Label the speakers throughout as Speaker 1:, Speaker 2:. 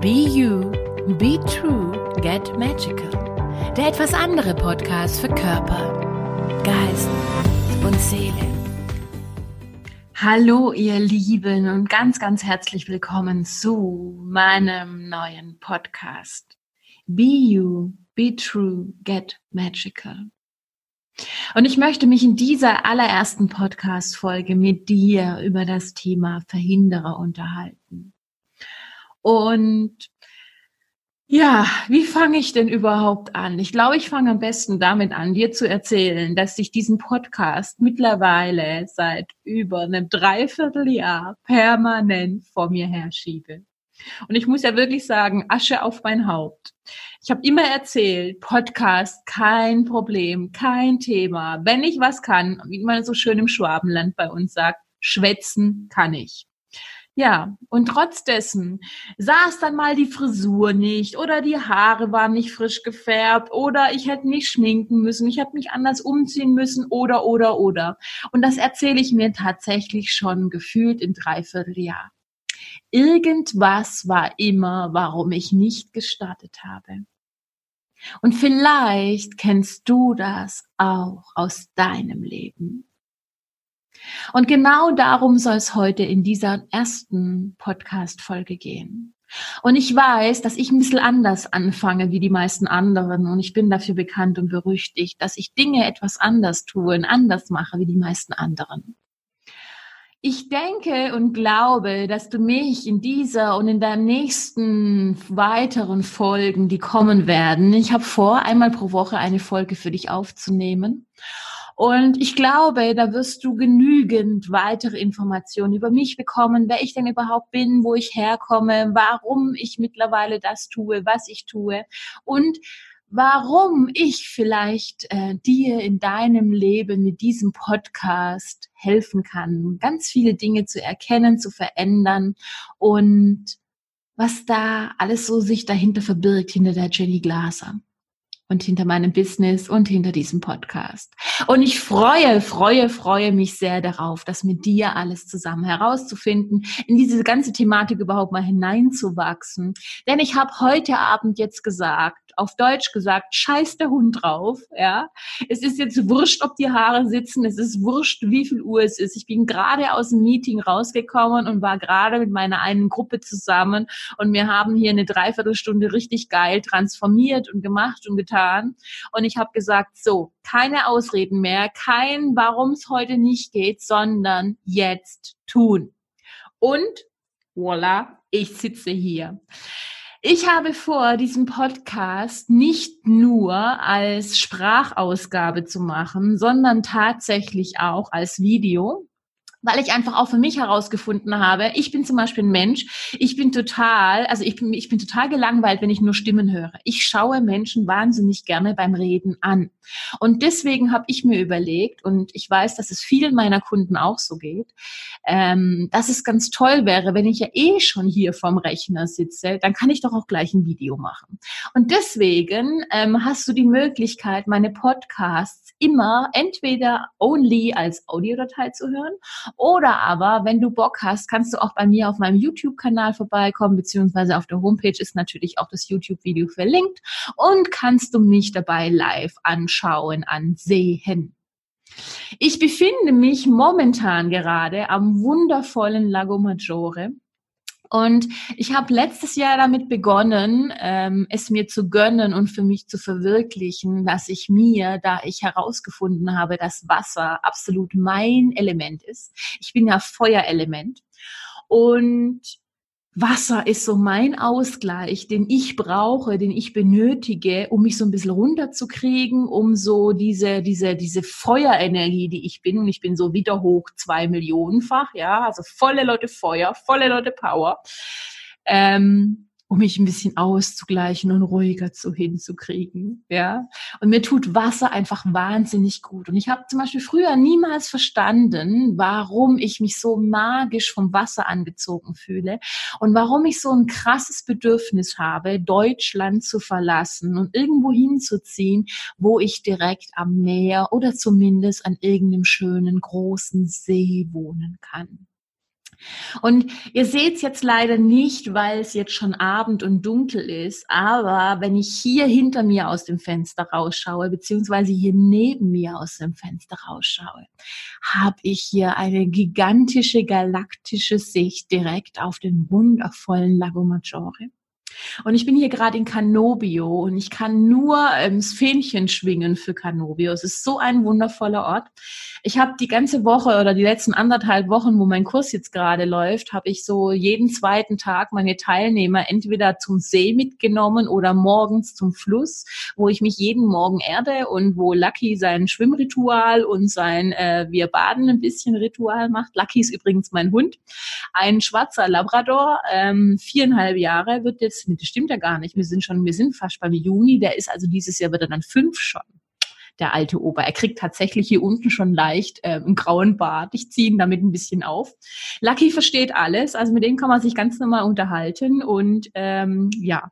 Speaker 1: Be You, Be True, Get Magical. Der etwas andere Podcast für Körper, Geist und Seele. Hallo ihr Lieben und ganz, ganz herzlich willkommen zu meinem neuen Podcast. Be You, Be True, Get Magical. Und ich möchte mich in dieser allerersten Podcast-Folge mit dir über das Thema Verhinderer unterhalten. Und ja, wie fange ich denn überhaupt an? Ich glaube, ich fange am besten damit an, dir zu erzählen, dass ich diesen Podcast mittlerweile seit über einem Dreivierteljahr permanent vor mir herschiebe. Und ich muss ja wirklich sagen, Asche auf mein Haupt. Ich habe immer erzählt, Podcast, kein Problem, kein Thema. Wenn ich was kann, wie man so schön im Schwabenland bei uns sagt, schwätzen kann ich. Ja, und trotz dessen saß dann mal die Frisur nicht oder die Haare waren nicht frisch gefärbt oder ich hätte mich schminken müssen, ich hätte mich anders umziehen müssen oder, oder, oder. Und das erzähle ich mir tatsächlich schon gefühlt in dreiviertel Jahr. Irgendwas war immer, warum ich nicht gestartet habe. Und vielleicht kennst du das auch aus deinem Leben. Und genau darum soll es heute in dieser ersten Podcast-Folge gehen. Und ich weiß, dass ich ein bisschen anders anfange wie die meisten anderen und ich bin dafür bekannt und berüchtigt, dass ich Dinge etwas anders tue und anders mache wie die meisten anderen. Ich denke und glaube, dass du mich in dieser und in deinen nächsten weiteren Folgen, die kommen werden, ich habe vor, einmal pro Woche eine Folge für dich aufzunehmen. Und ich glaube, da wirst du genügend weitere Informationen über mich bekommen, wer ich denn überhaupt bin, wo ich herkomme, warum ich mittlerweile das tue, was ich tue und warum ich vielleicht äh, dir in deinem Leben mit diesem Podcast helfen kann, ganz viele Dinge zu erkennen, zu verändern und was da alles so sich dahinter verbirgt, hinter der Jenny Glaser und hinter meinem Business und hinter diesem Podcast. Und ich freue, freue, freue mich sehr darauf, das mit dir alles zusammen herauszufinden, in diese ganze Thematik überhaupt mal hineinzuwachsen. Denn ich habe heute Abend jetzt gesagt, auf Deutsch gesagt, scheiß der Hund drauf, ja. Es ist jetzt wurscht, ob die Haare sitzen, es ist wurscht, wie viel Uhr es ist. Ich bin gerade aus dem Meeting rausgekommen und war gerade mit meiner einen Gruppe zusammen und wir haben hier eine Dreiviertelstunde richtig geil transformiert und gemacht und getan. Und ich habe gesagt, so, keine Ausreden mehr, kein, warum es heute nicht geht, sondern jetzt tun. Und voila, ich sitze hier. Ich habe vor, diesen Podcast nicht nur als Sprachausgabe zu machen, sondern tatsächlich auch als Video weil ich einfach auch für mich herausgefunden habe, ich bin zum Beispiel ein Mensch, ich bin total, also ich bin, ich bin total gelangweilt, wenn ich nur Stimmen höre. Ich schaue Menschen wahnsinnig gerne beim Reden an. Und deswegen habe ich mir überlegt, und ich weiß, dass es vielen meiner Kunden auch so geht, ähm, dass es ganz toll wäre, wenn ich ja eh schon hier vorm Rechner sitze, dann kann ich doch auch gleich ein Video machen. Und deswegen ähm, hast du die Möglichkeit, meine Podcasts immer entweder only als Audiodatei zu hören oder aber, wenn du Bock hast, kannst du auch bei mir auf meinem YouTube-Kanal vorbeikommen, beziehungsweise auf der Homepage ist natürlich auch das YouTube-Video verlinkt und kannst du mich dabei live anschauen, ansehen. Ich befinde mich momentan gerade am wundervollen Lago Maggiore und ich habe letztes Jahr damit begonnen, ähm, es mir zu gönnen und für mich zu verwirklichen, dass ich mir, da ich herausgefunden habe, dass Wasser absolut mein Element ist. Ich bin ja Feuerelement. Und Wasser ist so mein Ausgleich, den ich brauche, den ich benötige, um mich so ein bisschen runterzukriegen, um so diese, diese, diese Feuerenergie, die ich bin, und ich bin so wieder hoch zwei Millionenfach, ja, also volle Leute Feuer, volle Leute Power, ähm, um mich ein bisschen auszugleichen und ruhiger zu hinzukriegen, ja. Und mir tut Wasser einfach wahnsinnig gut. Und ich habe zum Beispiel früher niemals verstanden, warum ich mich so magisch vom Wasser angezogen fühle und warum ich so ein krasses Bedürfnis habe, Deutschland zu verlassen und irgendwo hinzuziehen, wo ich direkt am Meer oder zumindest an irgendeinem schönen großen See wohnen kann. Und ihr seht es jetzt leider nicht, weil es jetzt schon Abend und dunkel ist. Aber wenn ich hier hinter mir aus dem Fenster rausschaue, beziehungsweise hier neben mir aus dem Fenster rausschaue, habe ich hier eine gigantische galaktische Sicht direkt auf den wundervollen Lago Maggiore. Und ich bin hier gerade in Canobio und ich kann nur ähm, das Fähnchen schwingen für Canobio. Es ist so ein wundervoller Ort. Ich habe die ganze Woche oder die letzten anderthalb Wochen, wo mein Kurs jetzt gerade läuft, habe ich so jeden zweiten Tag meine Teilnehmer entweder zum See mitgenommen oder morgens zum Fluss, wo ich mich jeden Morgen erde und wo Lucky sein Schwimmritual und sein äh, Wir baden ein bisschen Ritual macht. Lucky ist übrigens mein Hund, ein schwarzer Labrador, ähm, viereinhalb Jahre, wird jetzt das stimmt ja gar nicht. Wir sind schon, wir sind fast beim Juni. Der ist also dieses Jahr wird er dann fünf schon der alte Opa. Er kriegt tatsächlich hier unten schon leicht äh, einen grauen Bart. Ich ziehe ihn damit ein bisschen auf. Lucky versteht alles, also mit dem kann man sich ganz normal unterhalten und ähm, ja,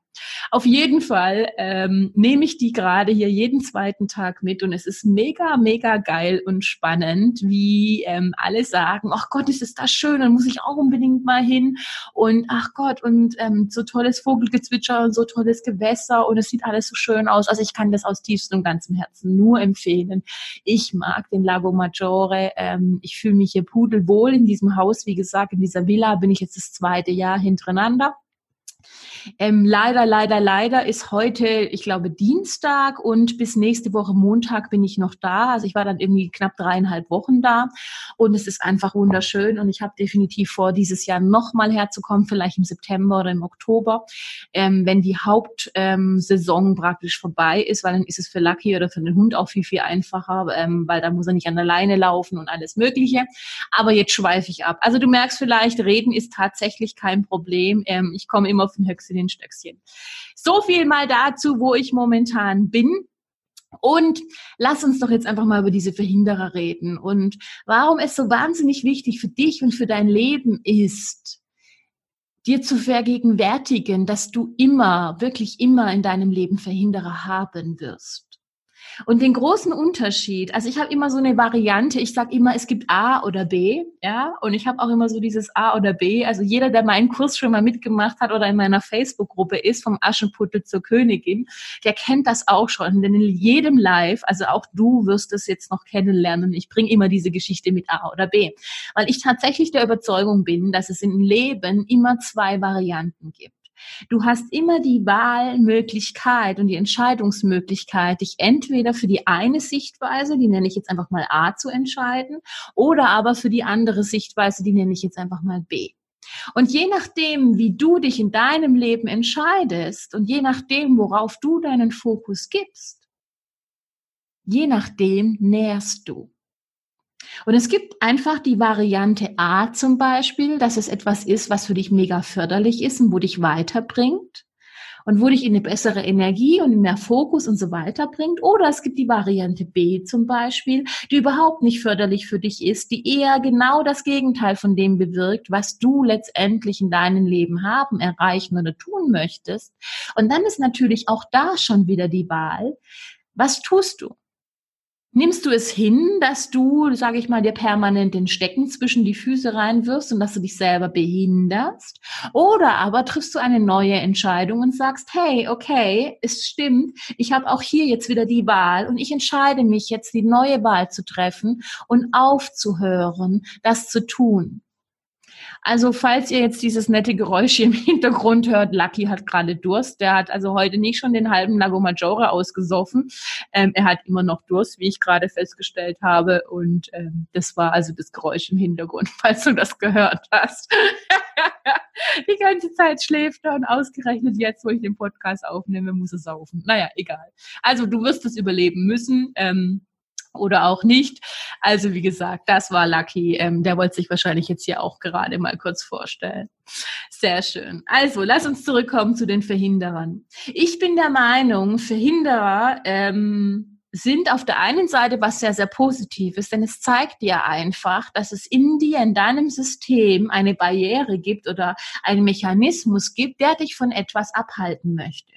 Speaker 1: auf jeden Fall ähm, nehme ich die gerade hier jeden zweiten Tag mit und es ist mega, mega geil und spannend, wie ähm, alle sagen, ach Gott, ist es das schön, dann muss ich auch unbedingt mal hin und ach Gott und ähm, so tolles Vogelgezwitscher und so tolles Gewässer und es sieht alles so schön aus. Also ich kann das aus tiefstem und ganzem Herzen nur empfehlen. Ich mag den Lago Maggiore. Ähm, ich fühle mich hier pudelwohl in diesem Haus. Wie gesagt, in dieser Villa bin ich jetzt das zweite Jahr hintereinander. Ähm, leider, leider, leider ist heute, ich glaube, Dienstag und bis nächste Woche Montag bin ich noch da. Also ich war dann irgendwie knapp dreieinhalb Wochen da und es ist einfach wunderschön und ich habe definitiv vor, dieses Jahr nochmal herzukommen, vielleicht im September oder im Oktober, ähm, wenn die Hauptsaison ähm, praktisch vorbei ist, weil dann ist es für Lucky oder für den Hund auch viel, viel einfacher, ähm, weil da muss er nicht an der Leine laufen und alles Mögliche. Aber jetzt schweife ich ab. Also du merkst vielleicht, reden ist tatsächlich kein Problem. Ähm, ich komme immer den Stöckchen. So viel mal dazu, wo ich momentan bin. Und lass uns doch jetzt einfach mal über diese Verhinderer reden und warum es so wahnsinnig wichtig für dich und für dein Leben ist, dir zu vergegenwärtigen, dass du immer, wirklich immer in deinem Leben Verhinderer haben wirst. Und den großen Unterschied, also ich habe immer so eine Variante, ich sage immer, es gibt A oder B, ja, und ich habe auch immer so dieses A oder B. Also jeder, der meinen Kurs schon mal mitgemacht hat oder in meiner Facebook-Gruppe ist, vom Aschenputtel zur Königin, der kennt das auch schon. Denn in jedem Live, also auch du wirst es jetzt noch kennenlernen, ich bringe immer diese Geschichte mit A oder B. Weil ich tatsächlich der Überzeugung bin, dass es im Leben immer zwei Varianten gibt. Du hast immer die Wahlmöglichkeit und die Entscheidungsmöglichkeit, dich entweder für die eine Sichtweise, die nenne ich jetzt einfach mal A, zu entscheiden, oder aber für die andere Sichtweise, die nenne ich jetzt einfach mal B. Und je nachdem, wie du dich in deinem Leben entscheidest und je nachdem, worauf du deinen Fokus gibst, je nachdem nährst du. Und es gibt einfach die Variante A zum Beispiel, dass es etwas ist, was für dich mega förderlich ist und wo dich weiterbringt und wo dich in eine bessere Energie und mehr Fokus und so weiter bringt. Oder es gibt die Variante B zum Beispiel, die überhaupt nicht förderlich für dich ist, die eher genau das Gegenteil von dem bewirkt, was du letztendlich in deinem Leben haben, erreichen oder tun möchtest. Und dann ist natürlich auch da schon wieder die Wahl, was tust du? Nimmst du es hin, dass du, sage ich mal, dir permanent den Stecken zwischen die Füße reinwirfst und dass du dich selber behinderst? Oder aber triffst du eine neue Entscheidung und sagst, hey, okay, es stimmt, ich habe auch hier jetzt wieder die Wahl und ich entscheide mich jetzt, die neue Wahl zu treffen und aufzuhören, das zu tun. Also falls ihr jetzt dieses nette Geräusch im Hintergrund hört, Lucky hat gerade Durst. Der hat also heute nicht schon den halben Lago Maggiore ausgesoffen. Ähm, er hat immer noch Durst, wie ich gerade festgestellt habe. Und ähm, das war also das Geräusch im Hintergrund, falls du das gehört hast. Die ganze Zeit schläft er und ausgerechnet jetzt, wo ich den Podcast aufnehme, muss er saufen. Naja, egal. Also du wirst es überleben müssen. Ähm, oder auch nicht. Also wie gesagt, das war Lucky. Ähm, der wollte sich wahrscheinlich jetzt hier auch gerade mal kurz vorstellen. Sehr schön. Also lass uns zurückkommen zu den Verhinderern. Ich bin der Meinung, Verhinderer ähm, sind auf der einen Seite was sehr, sehr Positives, denn es zeigt dir einfach, dass es in dir, in deinem System eine Barriere gibt oder einen Mechanismus gibt, der dich von etwas abhalten möchte.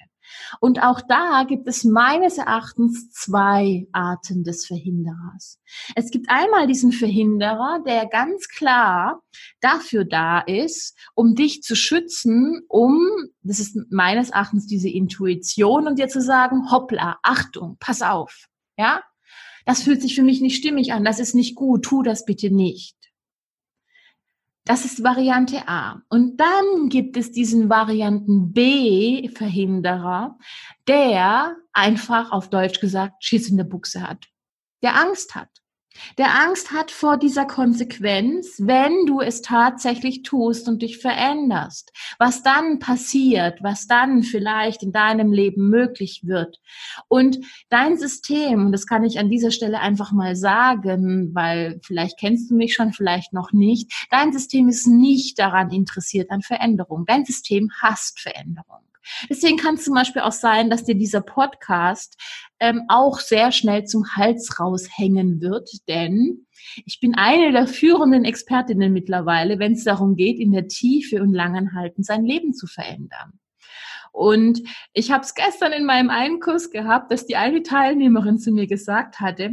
Speaker 1: Und auch da gibt es meines Erachtens zwei Arten des Verhinderers. Es gibt einmal diesen Verhinderer, der ganz klar dafür da ist, um dich zu schützen, um, das ist meines Erachtens diese Intuition und dir zu sagen, hoppla, Achtung, pass auf, ja? Das fühlt sich für mich nicht stimmig an, das ist nicht gut, tu das bitte nicht. Das ist Variante A. Und dann gibt es diesen Varianten B-Verhinderer, der einfach auf Deutsch gesagt Schiss in der Buchse hat, der Angst hat der Angst hat vor dieser Konsequenz, wenn du es tatsächlich tust und dich veränderst. Was dann passiert, was dann vielleicht in deinem Leben möglich wird. Und dein System, und das kann ich an dieser Stelle einfach mal sagen, weil vielleicht kennst du mich schon, vielleicht noch nicht, dein System ist nicht daran interessiert an Veränderung. Dein System hasst Veränderung. Deswegen kann es zum Beispiel auch sein, dass dir dieser Podcast ähm, auch sehr schnell zum Hals raushängen wird, denn ich bin eine der führenden Expertinnen mittlerweile, wenn es darum geht, in der Tiefe und langen Halten sein Leben zu verändern. Und ich habe es gestern in meinem einen Kurs gehabt, dass die eine Teilnehmerin zu mir gesagt hatte,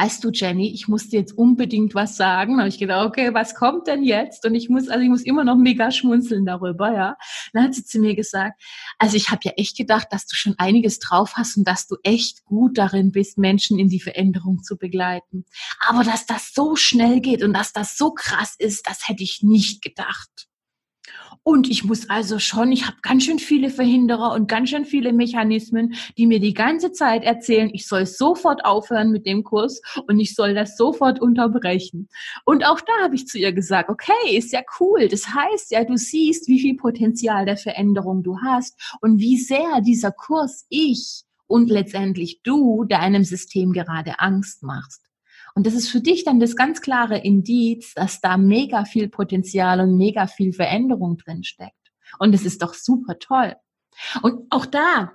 Speaker 1: weißt du, Jenny, ich muss dir jetzt unbedingt was sagen. Da habe ich gedacht, okay, was kommt denn jetzt? Und ich muss, also ich muss immer noch mega schmunzeln darüber, ja. Dann hat sie zu mir gesagt, also ich habe ja echt gedacht, dass du schon einiges drauf hast und dass du echt gut darin bist, Menschen in die Veränderung zu begleiten. Aber dass das so schnell geht und dass das so krass ist, das hätte ich nicht gedacht. Und ich muss also schon, ich habe ganz schön viele Verhinderer und ganz schön viele Mechanismen, die mir die ganze Zeit erzählen, ich soll sofort aufhören mit dem Kurs und ich soll das sofort unterbrechen. Und auch da habe ich zu ihr gesagt, okay, ist ja cool. Das heißt ja, du siehst, wie viel Potenzial der Veränderung du hast und wie sehr dieser Kurs ich und letztendlich du deinem System gerade Angst machst. Und das ist für dich dann das ganz klare Indiz, dass da mega viel Potenzial und mega viel Veränderung drin steckt. Und es ist doch super toll. Und auch da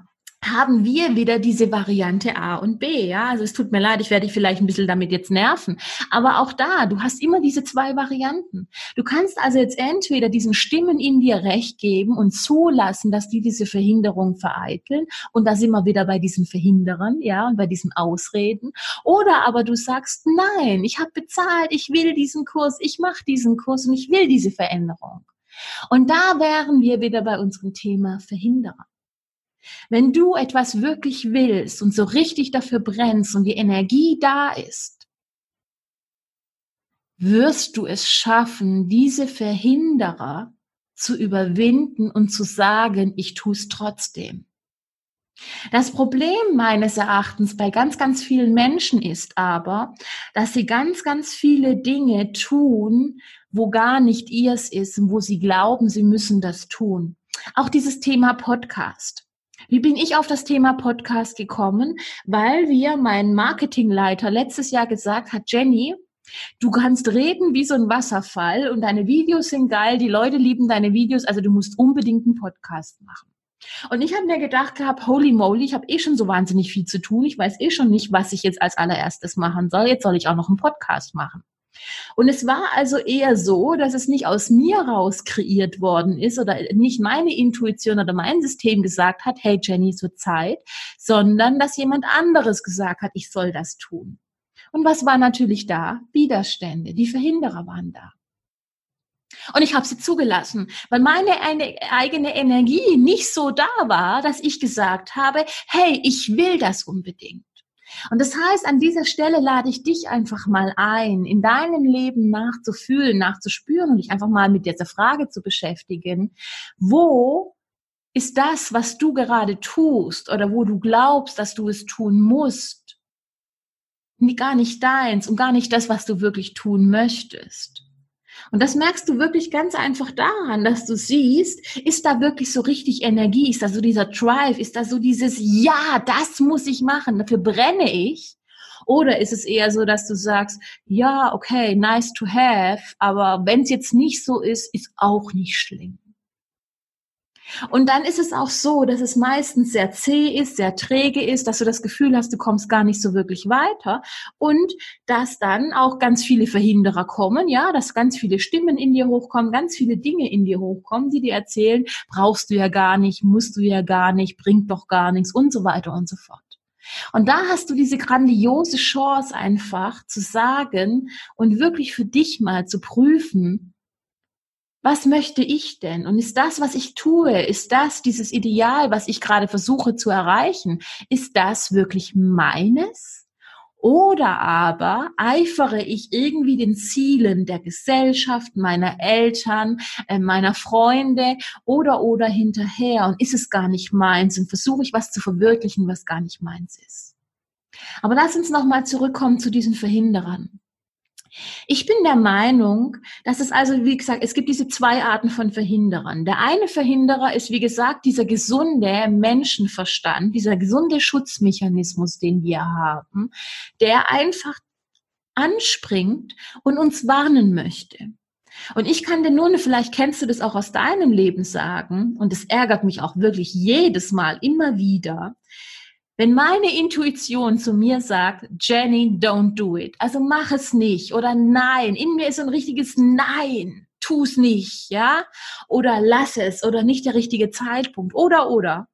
Speaker 1: haben wir wieder diese Variante A und B. Ja, also es tut mir leid, ich werde dich vielleicht ein bisschen damit jetzt nerven. Aber auch da, du hast immer diese zwei Varianten. Du kannst also jetzt entweder diesen Stimmen in dir recht geben und zulassen, dass die diese Verhinderung vereiteln. Und da sind wir wieder bei diesen Verhinderern, ja, und bei diesen Ausreden. Oder aber du sagst, nein, ich habe bezahlt, ich will diesen Kurs, ich mache diesen Kurs und ich will diese Veränderung. Und da wären wir wieder bei unserem Thema Verhinderer. Wenn du etwas wirklich willst und so richtig dafür brennst und die Energie da ist, wirst du es schaffen, diese Verhinderer zu überwinden und zu sagen, ich tue es trotzdem. Das Problem meines Erachtens bei ganz, ganz vielen Menschen ist aber, dass sie ganz, ganz viele Dinge tun, wo gar nicht ihrs ist und wo sie glauben, sie müssen das tun. Auch dieses Thema Podcast. Wie bin ich auf das Thema Podcast gekommen? Weil wir mein Marketingleiter letztes Jahr gesagt hat, Jenny, du kannst reden wie so ein Wasserfall und deine Videos sind geil, die Leute lieben deine Videos, also du musst unbedingt einen Podcast machen. Und ich habe mir gedacht gehabt, holy moly, ich habe eh schon so wahnsinnig viel zu tun. Ich weiß eh schon nicht, was ich jetzt als allererstes machen soll. Jetzt soll ich auch noch einen Podcast machen. Und es war also eher so, dass es nicht aus mir raus kreiert worden ist oder nicht meine Intuition oder mein System gesagt hat, hey Jenny, so Zeit, sondern dass jemand anderes gesagt hat, ich soll das tun. Und was war natürlich da? Widerstände. Die Verhinderer waren da. Und ich habe sie zugelassen, weil meine eigene Energie nicht so da war, dass ich gesagt habe, hey, ich will das unbedingt. Und das heißt, an dieser Stelle lade ich dich einfach mal ein, in deinem Leben nachzufühlen, nachzuspüren und dich einfach mal mit dieser Frage zu beschäftigen. Wo ist das, was du gerade tust oder wo du glaubst, dass du es tun musst, gar nicht deins und gar nicht das, was du wirklich tun möchtest? Und das merkst du wirklich ganz einfach daran, dass du siehst, ist da wirklich so richtig Energie, ist da so dieser Drive, ist da so dieses, ja, das muss ich machen, dafür brenne ich. Oder ist es eher so, dass du sagst, ja, okay, nice to have, aber wenn es jetzt nicht so ist, ist auch nicht schlimm. Und dann ist es auch so, dass es meistens sehr zäh ist, sehr träge ist, dass du das Gefühl hast, du kommst gar nicht so wirklich weiter und dass dann auch ganz viele Verhinderer kommen, ja, dass ganz viele Stimmen in dir hochkommen, ganz viele Dinge in dir hochkommen, die dir erzählen, brauchst du ja gar nicht, musst du ja gar nicht, bringt doch gar nichts und so weiter und so fort. Und da hast du diese grandiose Chance einfach zu sagen und wirklich für dich mal zu prüfen, was möchte ich denn? Und ist das, was ich tue, ist das dieses Ideal, was ich gerade versuche zu erreichen, ist das wirklich meines? Oder aber eifere ich irgendwie den Zielen der Gesellschaft, meiner Eltern, äh, meiner Freunde oder oder hinterher und ist es gar nicht meins und versuche ich was zu verwirklichen, was gar nicht meins ist. Aber lass uns nochmal zurückkommen zu diesen Verhinderern. Ich bin der Meinung, dass es also, wie gesagt, es gibt diese zwei Arten von Verhinderern. Der eine Verhinderer ist, wie gesagt, dieser gesunde Menschenverstand, dieser gesunde Schutzmechanismus, den wir haben, der einfach anspringt und uns warnen möchte. Und ich kann dir nur, vielleicht kennst du das auch aus deinem Leben sagen, und es ärgert mich auch wirklich jedes Mal immer wieder, wenn meine Intuition zu mir sagt, Jenny, don't do it, also mach es nicht oder nein, in mir ist ein richtiges Nein, tu es nicht, ja, oder lass es oder nicht der richtige Zeitpunkt oder oder.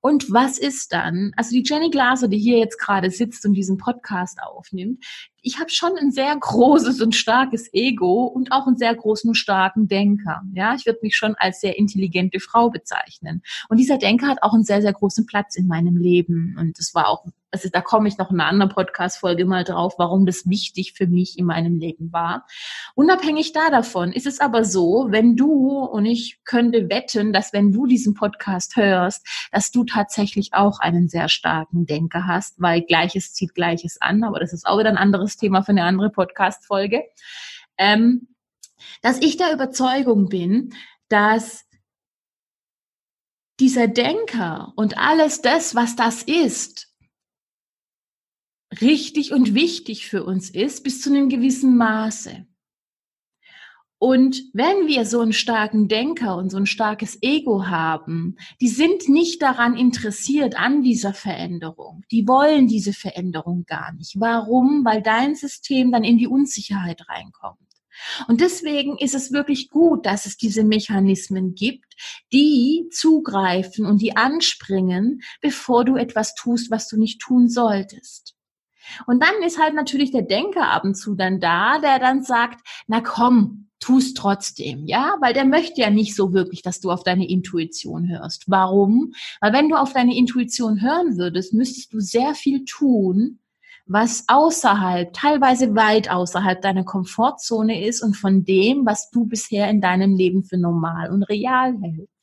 Speaker 1: Und was ist dann? Also die Jenny Glaser, die hier jetzt gerade sitzt und diesen Podcast aufnimmt, ich habe schon ein sehr großes und starkes Ego und auch einen sehr großen und starken Denker. Ja, ich würde mich schon als sehr intelligente Frau bezeichnen. Und dieser Denker hat auch einen sehr, sehr großen Platz in meinem Leben. Und das war auch, also da komme ich noch in einer anderen Podcast-Folge mal drauf, warum das wichtig für mich in meinem Leben war. Unabhängig da davon ist es aber so, wenn du, und ich könnte wetten, dass wenn du diesen Podcast hörst, dass du tatsächlich auch einen sehr starken Denker hast, weil Gleiches zieht Gleiches an, aber das ist auch wieder ein anderes Thema für eine andere Podcast-Folge, ähm, dass ich der Überzeugung bin, dass dieser Denker und alles das, was das ist, richtig und wichtig für uns ist, bis zu einem gewissen Maße. Und wenn wir so einen starken Denker und so ein starkes Ego haben, die sind nicht daran interessiert an dieser Veränderung. Die wollen diese Veränderung gar nicht. Warum? Weil dein System dann in die Unsicherheit reinkommt. Und deswegen ist es wirklich gut, dass es diese Mechanismen gibt, die zugreifen und die anspringen, bevor du etwas tust, was du nicht tun solltest. Und dann ist halt natürlich der Denker ab und zu dann da, der dann sagt, na komm, tu's trotzdem, ja, weil der möchte ja nicht so wirklich, dass du auf deine Intuition hörst. Warum? Weil wenn du auf deine Intuition hören würdest, müsstest du sehr viel tun, was außerhalb, teilweise weit außerhalb deiner Komfortzone ist und von dem, was du bisher in deinem Leben für normal und real hältst.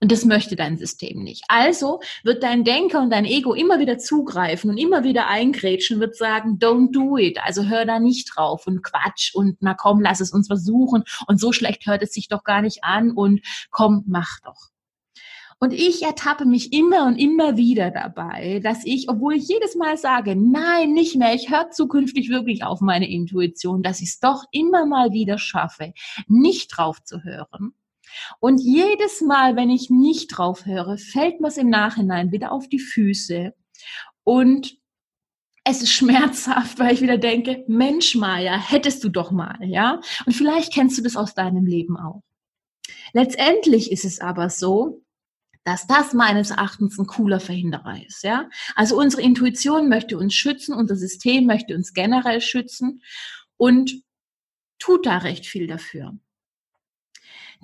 Speaker 1: Und das möchte dein System nicht. Also wird dein Denker und dein Ego immer wieder zugreifen und immer wieder eingrätschen, wird sagen, don't do it. Also hör da nicht drauf und Quatsch und na komm, lass es uns versuchen und so schlecht hört es sich doch gar nicht an und komm, mach doch. Und ich ertappe mich immer und immer wieder dabei, dass ich, obwohl ich jedes Mal sage, nein, nicht mehr, ich höre zukünftig wirklich auf meine Intuition, dass ich es doch immer mal wieder schaffe, nicht drauf zu hören und jedes Mal, wenn ich nicht drauf höre, fällt mir es im Nachhinein wieder auf die Füße. Und es ist schmerzhaft, weil ich wieder denke, Mensch, Maja, hättest du doch mal, ja? Und vielleicht kennst du das aus deinem Leben auch. Letztendlich ist es aber so, dass das meines Erachtens ein cooler Verhinderer ist, ja? Also unsere Intuition möchte uns schützen, unser System möchte uns generell schützen und tut da recht viel dafür.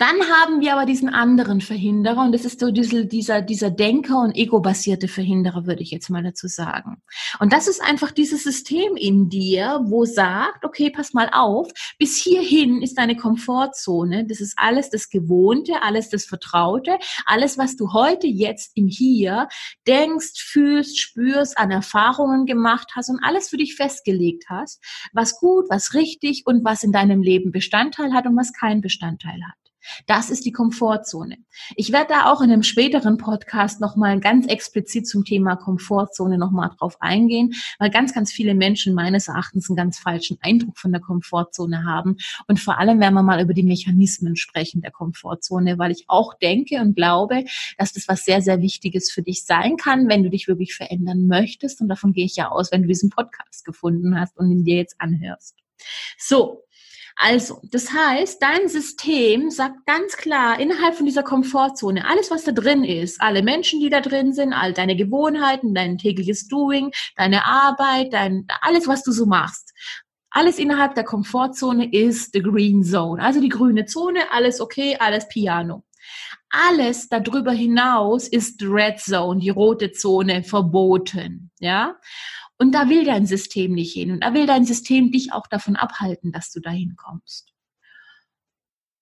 Speaker 1: Dann haben wir aber diesen anderen Verhinderer und das ist so dieser, dieser, dieser Denker- und ego-basierte Verhinderer, würde ich jetzt mal dazu sagen. Und das ist einfach dieses System in dir, wo sagt, okay, pass mal auf, bis hierhin ist deine Komfortzone, das ist alles das Gewohnte, alles das Vertraute, alles, was du heute jetzt im Hier denkst, fühlst, spürst, an Erfahrungen gemacht hast und alles für dich festgelegt hast, was gut, was richtig und was in deinem Leben Bestandteil hat und was keinen Bestandteil hat. Das ist die Komfortzone. Ich werde da auch in einem späteren Podcast nochmal ganz explizit zum Thema Komfortzone nochmal drauf eingehen, weil ganz, ganz viele Menschen meines Erachtens einen ganz falschen Eindruck von der Komfortzone haben. Und vor allem werden wir mal über die Mechanismen sprechen der Komfortzone, weil ich auch denke und glaube, dass das was sehr, sehr Wichtiges für dich sein kann, wenn du dich wirklich verändern möchtest. Und davon gehe ich ja aus, wenn du diesen Podcast gefunden hast und ihn dir jetzt anhörst. So, also, das heißt, dein System sagt ganz klar innerhalb von dieser Komfortzone, alles, was da drin ist, alle Menschen, die da drin sind, all deine Gewohnheiten, dein tägliches Doing, deine Arbeit, dein, alles, was du so machst, alles innerhalb der Komfortzone ist the green zone, also die grüne Zone, alles okay, alles Piano. Alles darüber hinaus ist red zone, die rote Zone, verboten, ja. Und da will dein System nicht hin. Und da will dein System dich auch davon abhalten, dass du dahin kommst.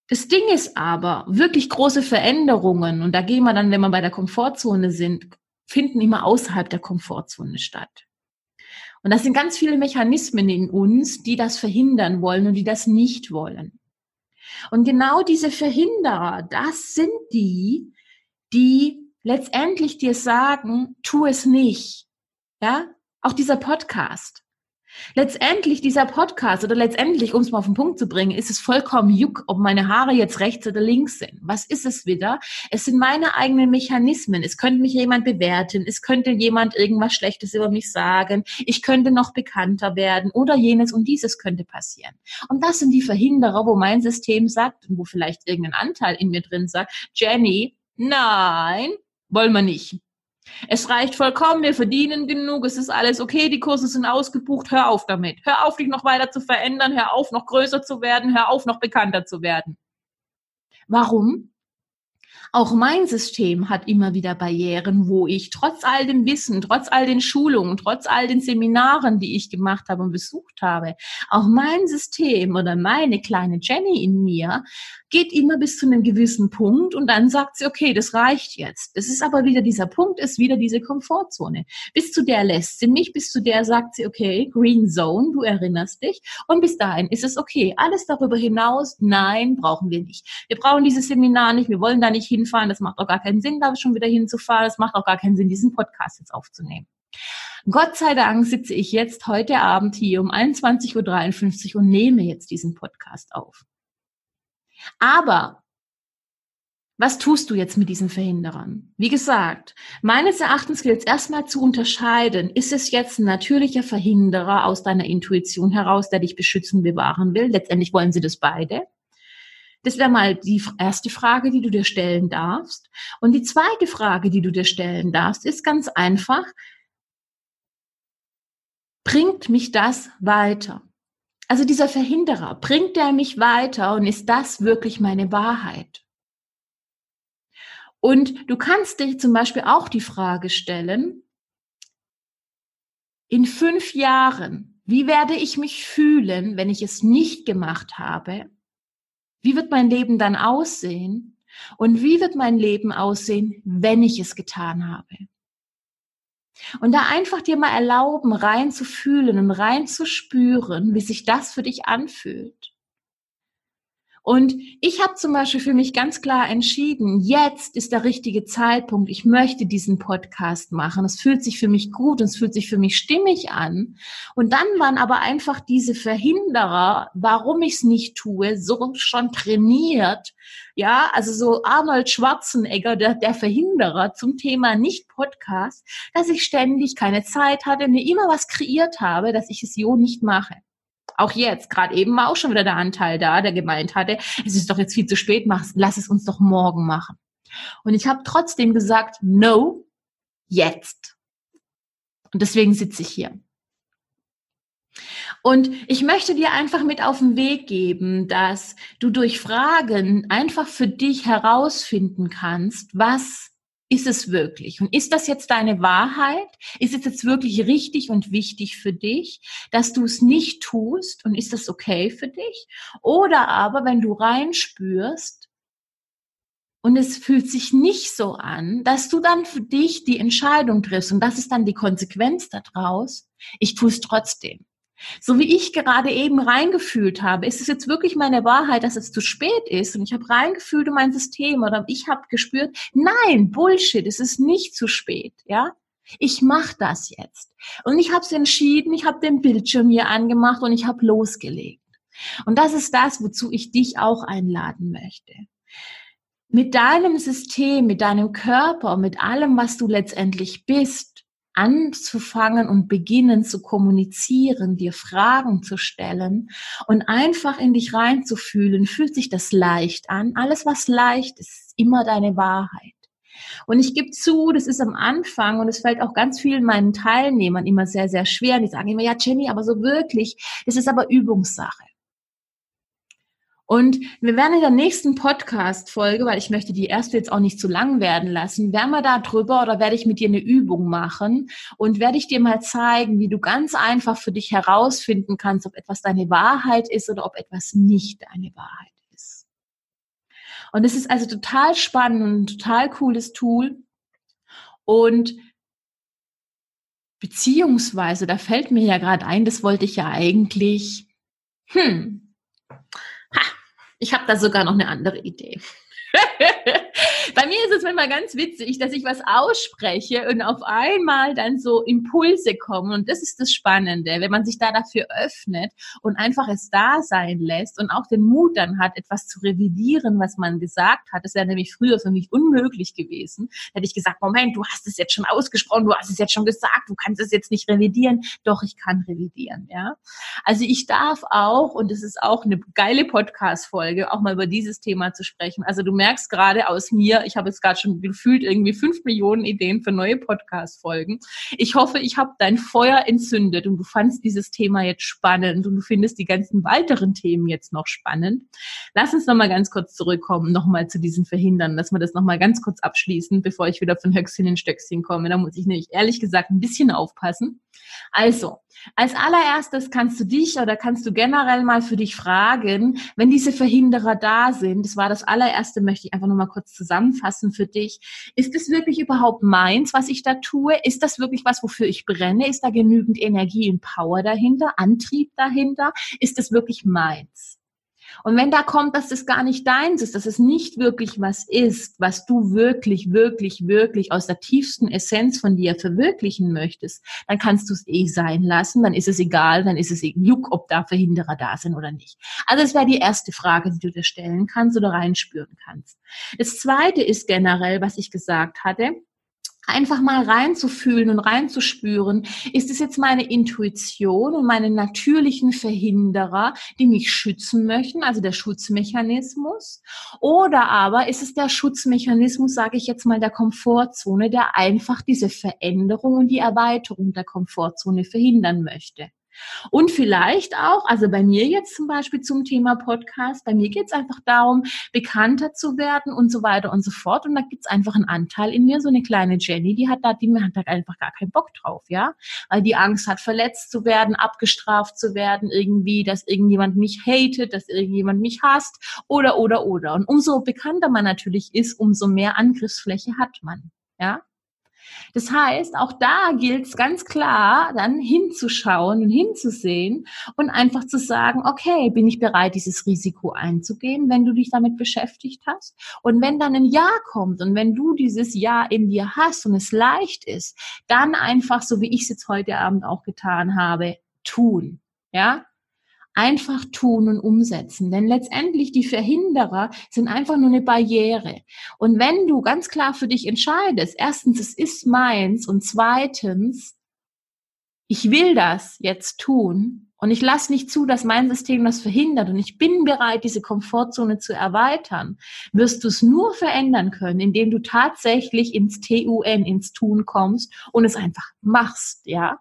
Speaker 1: Das Ding ist aber, wirklich große Veränderungen, und da gehen wir dann, wenn wir bei der Komfortzone sind, finden immer außerhalb der Komfortzone statt. Und das sind ganz viele Mechanismen in uns, die das verhindern wollen und die das nicht wollen. Und genau diese Verhinderer, das sind die, die letztendlich dir sagen, tu es nicht. Ja, auch dieser Podcast. Letztendlich dieser Podcast oder letztendlich, um es mal auf den Punkt zu bringen, ist es vollkommen juck, ob meine Haare jetzt rechts oder links sind. Was ist es wieder? Es sind meine eigenen Mechanismen. Es könnte mich jemand bewerten. Es könnte jemand irgendwas Schlechtes über mich sagen. Ich könnte noch bekannter werden oder jenes und dieses könnte passieren. Und das sind die Verhinderer, wo mein System sagt und wo vielleicht irgendein Anteil in mir drin sagt, Jenny, nein, wollen wir nicht. Es reicht vollkommen, wir verdienen genug, es ist alles okay, die Kurse sind ausgebucht, hör auf damit. Hör auf, dich noch weiter zu verändern, hör auf, noch größer zu werden, hör auf, noch bekannter zu werden. Warum? Auch mein System hat immer wieder Barrieren, wo ich trotz all dem Wissen, trotz all den Schulungen, trotz all den Seminaren, die ich gemacht habe und besucht habe, auch mein System oder meine kleine Jenny in mir geht immer bis zu einem gewissen Punkt und dann sagt sie, okay, das reicht jetzt. Das ist aber wieder dieser Punkt, ist wieder diese Komfortzone. Bis zu der lässt sie mich, bis zu der sagt sie, okay, Green Zone, du erinnerst dich. Und bis dahin ist es okay. Alles darüber hinaus, nein, brauchen wir nicht. Wir brauchen dieses Seminar nicht, wir wollen da nicht hinfahren, das macht auch gar keinen Sinn, da schon wieder hinzufahren, es macht auch gar keinen Sinn, diesen Podcast jetzt aufzunehmen. Gott sei Dank sitze ich jetzt heute Abend hier um 21.53 Uhr und nehme jetzt diesen Podcast auf. Aber was tust du jetzt mit diesen Verhinderern? Wie gesagt, meines Erachtens gilt es erstmal zu unterscheiden, ist es jetzt ein natürlicher Verhinderer aus deiner Intuition heraus, der dich beschützen, bewahren will? Letztendlich wollen sie das beide. Das wäre mal die erste Frage, die du dir stellen darfst. Und die zweite Frage, die du dir stellen darfst, ist ganz einfach, bringt mich das weiter? Also dieser Verhinderer, bringt er mich weiter und ist das wirklich meine Wahrheit? Und du kannst dich zum Beispiel auch die Frage stellen, in fünf Jahren, wie werde ich mich fühlen, wenn ich es nicht gemacht habe? Wie wird mein Leben dann aussehen? Und wie wird mein Leben aussehen, wenn ich es getan habe? Und da einfach dir mal erlauben, reinzufühlen und reinzuspüren, wie sich das für dich anfühlt. Und ich habe zum Beispiel für mich ganz klar entschieden, jetzt ist der richtige Zeitpunkt. Ich möchte diesen Podcast machen. Es fühlt sich für mich gut und es fühlt sich für mich stimmig an. Und dann waren aber einfach diese Verhinderer, warum ich es nicht tue, so schon trainiert. Ja, also so Arnold Schwarzenegger, der, der Verhinderer zum Thema Nicht-Podcast, dass ich ständig keine Zeit hatte, mir immer was kreiert habe, dass ich es so nicht mache. Auch jetzt, gerade eben war auch schon wieder der Anteil da, der gemeint hatte, es ist doch jetzt viel zu spät, lass es uns doch morgen machen. Und ich habe trotzdem gesagt, no, jetzt. Und deswegen sitze ich hier. Und ich möchte dir einfach mit auf den Weg geben, dass du durch Fragen einfach für dich herausfinden kannst, was ist es wirklich? Und ist das jetzt deine Wahrheit? Ist es jetzt wirklich richtig und wichtig für dich, dass du es nicht tust? Und ist das okay für dich? Oder aber, wenn du reinspürst und es fühlt sich nicht so an, dass du dann für dich die Entscheidung triffst und das ist dann die Konsequenz daraus, ich tue es trotzdem. So wie ich gerade eben reingefühlt habe, ist es jetzt wirklich meine Wahrheit, dass es zu spät ist und ich habe reingefühlt in mein System oder ich habe gespürt, nein, Bullshit, es ist nicht zu spät, ja? Ich mache das jetzt. Und ich habe es entschieden, ich habe den Bildschirm hier angemacht und ich habe losgelegt. Und das ist das, wozu ich dich auch einladen möchte. Mit deinem System, mit deinem Körper, mit allem, was du letztendlich bist, anzufangen und beginnen zu kommunizieren, dir Fragen zu stellen und einfach in dich reinzufühlen, fühlt sich das leicht an. Alles, was leicht ist, ist immer deine Wahrheit. Und ich gebe zu, das ist am Anfang und es fällt auch ganz vielen meinen Teilnehmern immer sehr, sehr schwer. die sagen immer, ja, Jenny, aber so wirklich, das ist aber Übungssache. Und wir werden in der nächsten Podcast-Folge, weil ich möchte die erste jetzt auch nicht zu lang werden lassen, werden wir da drüber oder werde ich mit dir eine Übung machen und werde ich dir mal zeigen, wie du ganz einfach für dich herausfinden kannst, ob etwas deine Wahrheit ist oder ob etwas nicht deine Wahrheit ist. Und es ist also total spannend und ein total cooles Tool. Und beziehungsweise, da fällt mir ja gerade ein, das wollte ich ja eigentlich, hm, ich habe da sogar noch eine andere Idee. Bei mir ist es manchmal ganz witzig, dass ich was ausspreche und auf einmal dann so Impulse kommen. Und das ist das Spannende, wenn man sich da dafür öffnet und einfach es da sein lässt und auch den Mut dann hat, etwas zu revidieren, was man gesagt hat. Das wäre nämlich früher für mich unmöglich gewesen. Da hätte ich gesagt, Moment, du hast es jetzt schon ausgesprochen, du hast es jetzt schon gesagt, du kannst es jetzt nicht revidieren. Doch, ich kann revidieren, ja. Also ich darf auch, und das ist auch eine geile Podcast-Folge, auch mal über dieses Thema zu sprechen. Also du merkst gerade aus mir, ich habe jetzt gerade schon gefühlt irgendwie fünf Millionen Ideen für neue Podcast-Folgen. Ich hoffe, ich habe dein Feuer entzündet und du fandst dieses Thema jetzt spannend und du findest die ganzen weiteren Themen jetzt noch spannend. Lass uns nochmal ganz kurz zurückkommen, nochmal zu diesen Verhindern, dass wir das nochmal ganz kurz abschließen, bevor ich wieder von Höchstchen in Stöckchen komme. Da muss ich nämlich ehrlich gesagt ein bisschen aufpassen. Also, als allererstes kannst du dich oder kannst du generell mal für dich fragen, wenn diese Verhinderer da sind, das war das allererste, möchte ich einfach nur mal kurz zusammenfassen für dich. Ist es wirklich überhaupt meins, was ich da tue? Ist das wirklich was, wofür ich brenne? Ist da genügend Energie und Power dahinter, Antrieb dahinter? Ist das wirklich meins? Und wenn da kommt, dass das gar nicht deins ist, dass es nicht wirklich was ist, was du wirklich, wirklich, wirklich aus der tiefsten Essenz von dir verwirklichen möchtest, dann kannst du es eh sein lassen, dann ist es egal, dann ist es eben juck, ob da Verhinderer da sind oder nicht. Also das wäre die erste Frage, die du dir stellen kannst oder reinspüren kannst. Das zweite ist generell, was ich gesagt hatte, einfach mal reinzufühlen und reinzuspüren, ist es jetzt meine Intuition und meine natürlichen Verhinderer, die mich schützen möchten, also der Schutzmechanismus, oder aber ist es der Schutzmechanismus, sage ich jetzt mal, der Komfortzone, der einfach diese Veränderung und die Erweiterung der Komfortzone verhindern möchte. Und vielleicht auch, also bei mir jetzt zum Beispiel zum Thema Podcast, bei mir geht es einfach darum, bekannter zu werden und so weiter und so fort. Und da gibt es einfach einen Anteil in mir, so eine kleine Jenny, die hat da, die hat da einfach gar keinen Bock drauf, ja, weil die Angst hat, verletzt zu werden, abgestraft zu werden, irgendwie, dass irgendjemand mich hatet, dass irgendjemand mich hasst oder, oder, oder. Und umso bekannter man natürlich ist, umso mehr Angriffsfläche hat man, ja. Das heißt, auch da gilt es ganz klar, dann hinzuschauen und hinzusehen und einfach zu sagen, okay, bin ich bereit, dieses Risiko einzugehen, wenn du dich damit beschäftigt hast? Und wenn dann ein Ja kommt und wenn du dieses Ja in dir hast und es leicht ist, dann einfach, so wie ich es jetzt heute Abend auch getan habe, tun. Ja, einfach tun und umsetzen. Denn letztendlich die Verhinderer sind einfach nur eine Barriere. Und wenn du ganz klar für dich entscheidest, erstens, es ist meins und zweitens, ich will das jetzt tun und ich lasse nicht zu, dass mein System das verhindert und ich bin bereit, diese Komfortzone zu erweitern, wirst du es nur verändern können, indem du tatsächlich ins TUN, ins Tun kommst und es einfach machst, ja?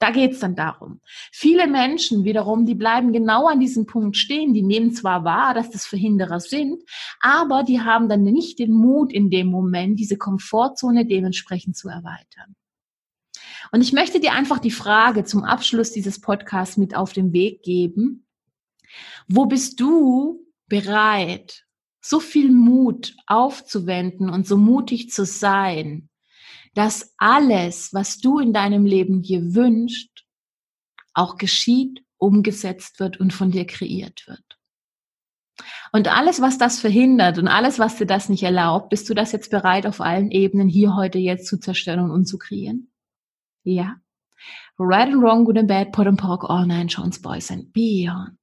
Speaker 1: Da geht's dann darum. Viele Menschen wiederum, die bleiben genau an diesem Punkt stehen. Die nehmen zwar wahr, dass das Verhinderer sind, aber die haben dann nicht den Mut in dem Moment, diese Komfortzone dementsprechend zu erweitern. Und ich möchte dir einfach die Frage zum Abschluss dieses Podcasts mit auf den Weg geben. Wo bist du bereit, so viel Mut aufzuwenden und so mutig zu sein, dass alles, was du in deinem Leben dir wünschst, auch geschieht, umgesetzt wird und von dir kreiert wird. Und alles, was das verhindert und alles, was dir das nicht erlaubt, bist du das jetzt bereit, auf allen Ebenen hier heute jetzt zu zerstören und zu kreieren? Ja. Right and wrong, good and bad, pot and pork, all nine Jones, boys and beyond.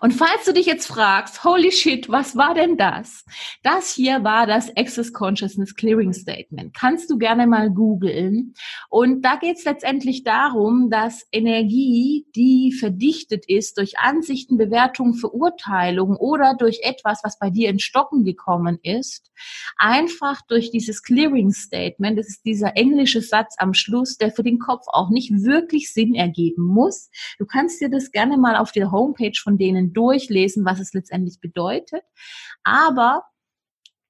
Speaker 1: Und falls du dich jetzt fragst, holy shit, was war denn das? Das hier war das Access Consciousness Clearing Statement. Kannst du gerne mal googeln. Und da geht es letztendlich darum, dass Energie, die verdichtet ist durch Ansichten, Bewertungen, Verurteilungen oder durch etwas, was bei dir in Stocken gekommen ist, einfach durch dieses Clearing Statement, das ist dieser englische Satz am Schluss, der für den Kopf auch nicht wirklich Sinn ergeben muss. Du kannst dir das gerne mal auf der Homepage von denen durchlesen, was es letztendlich bedeutet. Aber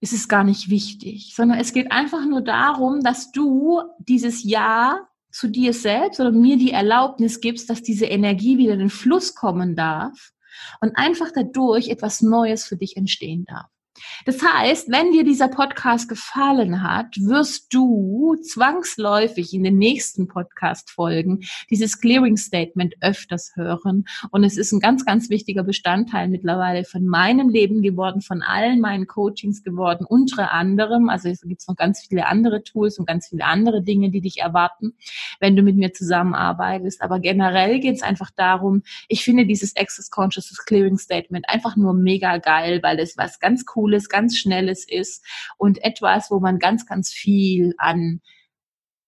Speaker 1: es ist gar nicht wichtig, sondern es geht einfach nur darum, dass du dieses Ja zu dir selbst oder mir die Erlaubnis gibst, dass diese Energie wieder in den Fluss kommen darf und einfach dadurch etwas Neues für dich entstehen darf. Das heißt, wenn dir dieser Podcast gefallen hat, wirst du zwangsläufig in den nächsten Podcast-Folgen dieses Clearing Statement öfters hören. Und es ist ein ganz, ganz wichtiger Bestandteil mittlerweile von meinem Leben geworden, von allen meinen Coachings geworden, unter anderem. Also es gibt noch ganz viele andere Tools und ganz viele andere Dinge, die dich erwarten, wenn du mit mir zusammenarbeitest. Aber generell geht es einfach darum, ich finde dieses Access Consciousness Clearing Statement einfach nur mega geil, weil es was ganz cool Cooles, ganz Schnelles ist und etwas, wo man ganz, ganz viel an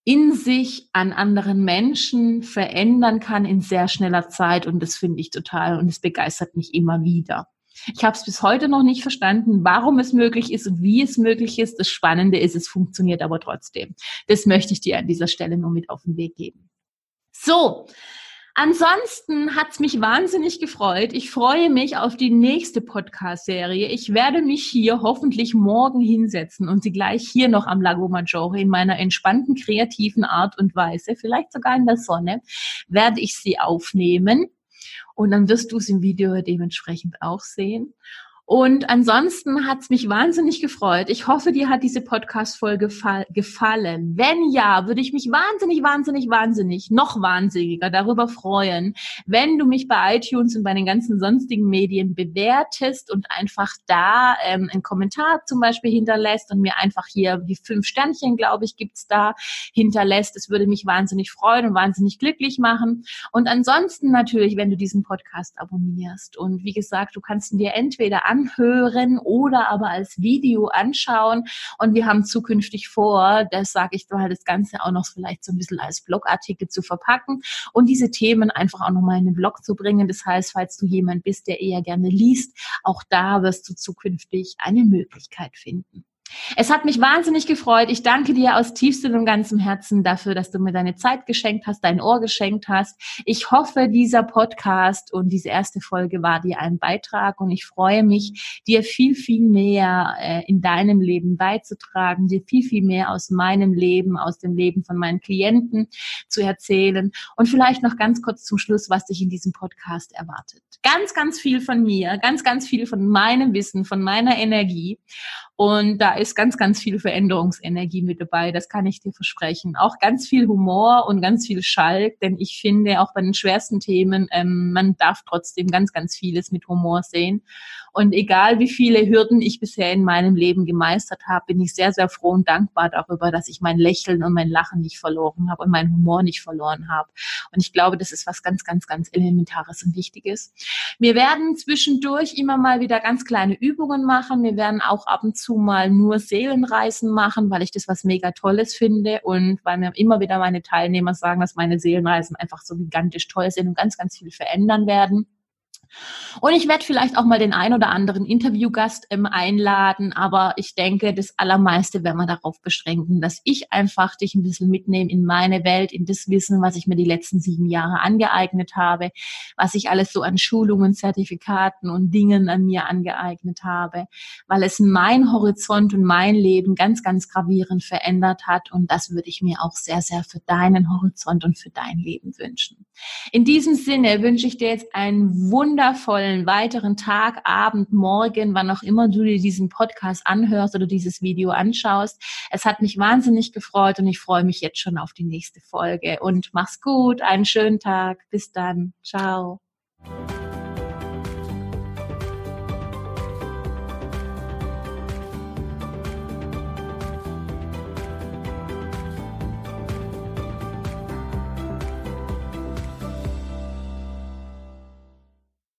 Speaker 1: in sich, an anderen Menschen verändern kann in sehr schneller Zeit und das finde ich total und es begeistert mich immer wieder. Ich habe es bis heute noch nicht verstanden, warum es möglich ist und wie es möglich ist. Das Spannende ist, es funktioniert aber trotzdem. Das möchte ich dir an dieser Stelle nur mit auf den Weg geben. So, Ansonsten hat's mich wahnsinnig gefreut. Ich freue mich auf die nächste Podcast-Serie. Ich werde mich hier hoffentlich morgen hinsetzen und sie gleich hier noch am Lago Maggiore in meiner entspannten, kreativen Art und Weise, vielleicht sogar in der Sonne, werde ich sie aufnehmen. Und dann wirst du es im Video dementsprechend auch sehen. Und ansonsten hat es mich wahnsinnig gefreut. Ich hoffe, dir hat diese Podcast-Folge gefallen. Wenn ja, würde ich mich wahnsinnig, wahnsinnig, wahnsinnig, noch wahnsinniger darüber freuen, wenn du mich bei iTunes und bei den ganzen sonstigen Medien bewertest und einfach da ähm, einen Kommentar zum Beispiel hinterlässt und mir einfach hier die fünf Sternchen, glaube ich, gibt's da hinterlässt. Es würde mich wahnsinnig freuen und wahnsinnig glücklich machen. Und ansonsten natürlich, wenn du diesen Podcast abonnierst. Und wie gesagt, du kannst ihn dir entweder an anhören oder aber als Video anschauen. Und wir haben zukünftig vor, das sage ich mal, das Ganze auch noch vielleicht so ein bisschen als Blogartikel zu verpacken und diese Themen einfach auch nochmal in den Blog zu bringen. Das heißt, falls du jemand bist, der eher gerne liest, auch da wirst du zukünftig eine Möglichkeit finden. Es hat mich wahnsinnig gefreut. Ich danke dir aus tiefstem und ganzem Herzen dafür, dass du mir deine Zeit geschenkt hast, dein Ohr geschenkt hast. Ich hoffe, dieser Podcast und diese erste Folge war dir ein Beitrag und ich freue mich, dir viel, viel mehr äh, in deinem Leben beizutragen, dir viel, viel mehr aus meinem Leben, aus dem Leben von meinen Klienten zu erzählen und vielleicht noch ganz kurz zum Schluss, was dich in diesem Podcast erwartet. Ganz, ganz viel von mir, ganz, ganz viel von meinem Wissen, von meiner Energie und da ist ganz, ganz viel Veränderungsenergie mit dabei, das kann ich dir versprechen. Auch ganz viel Humor und ganz viel Schalk, denn ich finde, auch bei den schwersten Themen, ähm, man darf trotzdem ganz, ganz vieles mit Humor sehen. Und egal wie viele Hürden ich bisher in meinem Leben gemeistert habe, bin ich sehr, sehr froh und dankbar darüber, dass ich mein Lächeln und mein Lachen nicht verloren habe und meinen Humor nicht verloren habe. Und ich glaube, das ist was ganz, ganz, ganz Elementares und Wichtiges. Wir werden zwischendurch immer mal wieder ganz kleine Übungen machen. Wir werden auch ab und zu mal nur Seelenreisen machen, weil ich das was mega Tolles finde und weil mir immer wieder meine Teilnehmer sagen, dass meine Seelenreisen einfach so gigantisch toll sind und ganz, ganz viel verändern werden. Und ich werde vielleicht auch mal den ein oder anderen Interviewgast ähm, einladen, aber ich denke, das Allermeiste werden wir darauf beschränken, dass ich einfach dich ein bisschen mitnehme in meine Welt, in das Wissen, was ich mir die letzten sieben Jahre angeeignet habe, was ich alles so an Schulungen, Zertifikaten und Dingen an mir angeeignet habe, weil es mein Horizont und mein Leben ganz, ganz gravierend verändert hat und das würde ich mir auch sehr, sehr für deinen Horizont und für dein Leben wünschen. In diesem Sinne wünsche ich dir jetzt einen wundervollen weiteren Tag, Abend, Morgen, wann auch immer du dir diesen Podcast anhörst oder dieses Video anschaust. Es hat mich wahnsinnig gefreut und ich freue mich jetzt schon auf die nächste Folge. Und mach's gut, einen schönen Tag. Bis dann. Ciao.